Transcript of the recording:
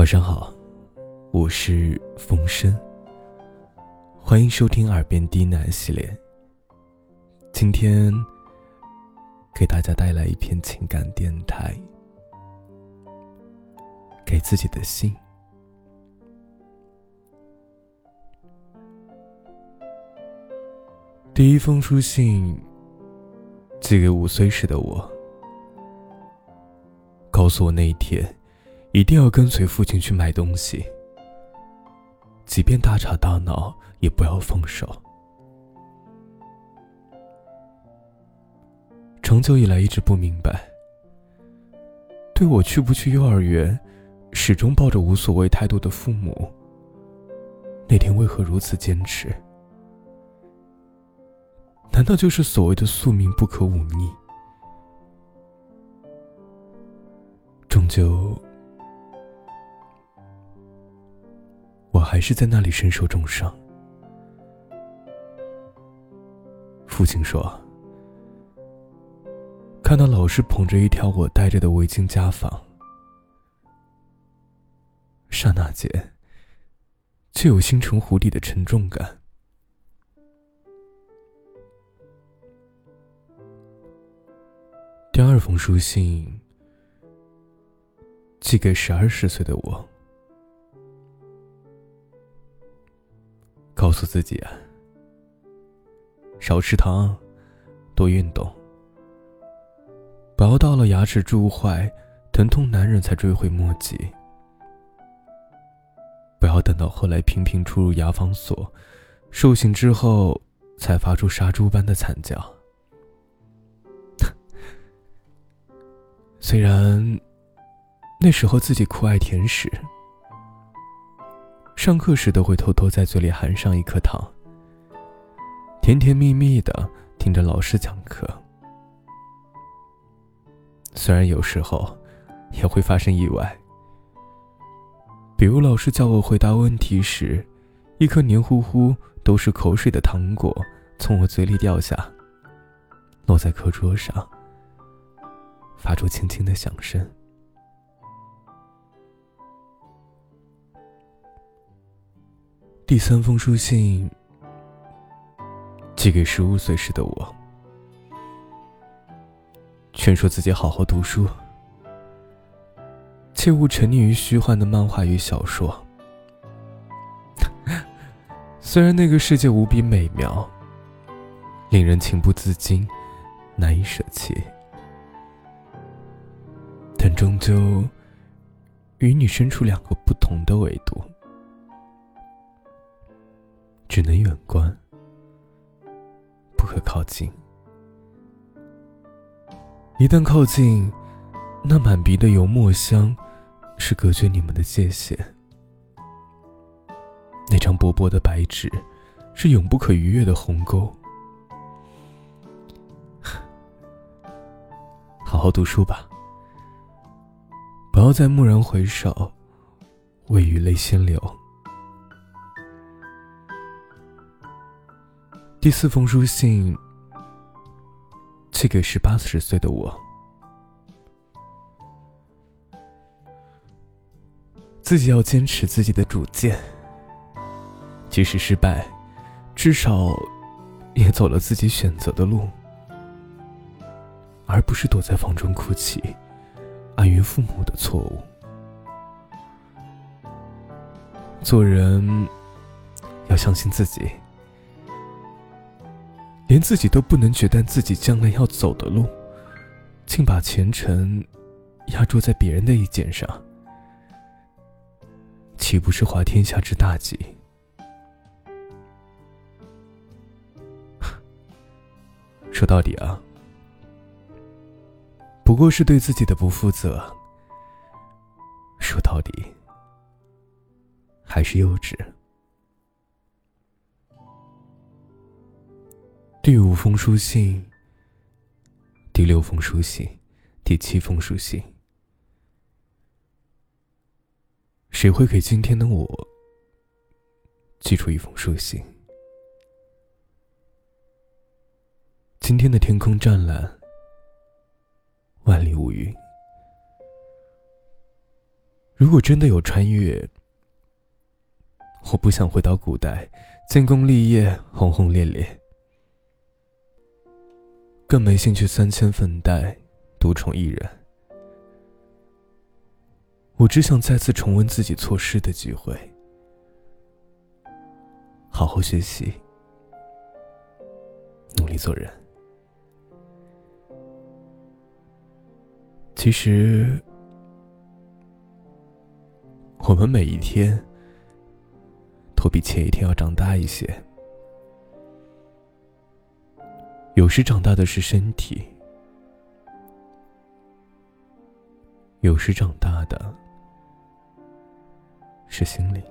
晚上好，我是风声。欢迎收听《耳边低喃》系列。今天给大家带来一篇情感电台，给自己的信。第一封书信寄给五岁时的我，告诉我那一天一定要跟随父亲去买东西，即便大吵大闹也不要放手。长久以来一直不明白，对我去不去幼儿园，始终抱着无所谓态度的父母，那天为何如此坚持？难道就是所谓的宿命不可忤逆？终究，还是在那里身受重伤。父亲说：“看到老师捧着一条我戴着的围巾家访，刹那间，就有心沉湖底的沉重感。”第二封书信寄给十二十岁的我，告诉自己啊，少吃糖，多运动，不要到了牙齿蛀坏、疼痛难忍才追悔莫及，不要等到后来频频出入牙防所，受刑之后才发出杀猪般的惨叫。虽然那时候自己酷爱甜食，上课时都会偷偷在嘴里含上一颗糖，甜甜蜜蜜的听着老师讲课。虽然有时候也会发生意外，比如老师叫我回答问题时，一颗黏糊糊都是口水的糖果从我嘴里掉下，落在课桌上。发出轻轻的响声。第三封书信寄给十五岁时的我，劝说自己好好读书，切勿沉溺于虚幻的漫画与小说。虽然那个世界无比美妙，令人情不自禁，难以舍弃。但终究与你身处两个不同的维度，只能远观，不可靠近。一旦靠近，那满鼻的油墨香，是隔绝你们的界限。那张薄薄的白纸，是永不可逾越的鸿沟。好好读书吧。不要再蓦然回首，未雨泪先流。第四封书信寄给十八十岁的我，自己要坚持自己的主见，即使失败，至少也走了自己选择的路，而不是躲在房中哭泣。碍于父母的错误，做人要相信自己。连自己都不能决断自己将来要走的路，竟把前程压注在别人的意见上，岂不是滑天下之大稽？说到底啊。不过是对自己的不负责。说到底，还是幼稚。第五封书信，第六封书信，第七封书信，谁会给今天的我寄出一封书信？今天的天空湛蓝。万里无云，如果真的有穿越，我不想回到古代，建功立业，轰轰烈烈，更没兴趣三千粉黛，独宠一人。我只想再次重温自己错失的机会，好好学习，努力做人。其实，我们每一天都比前一天要长大一些。有时长大的是身体，有时长大的是心灵。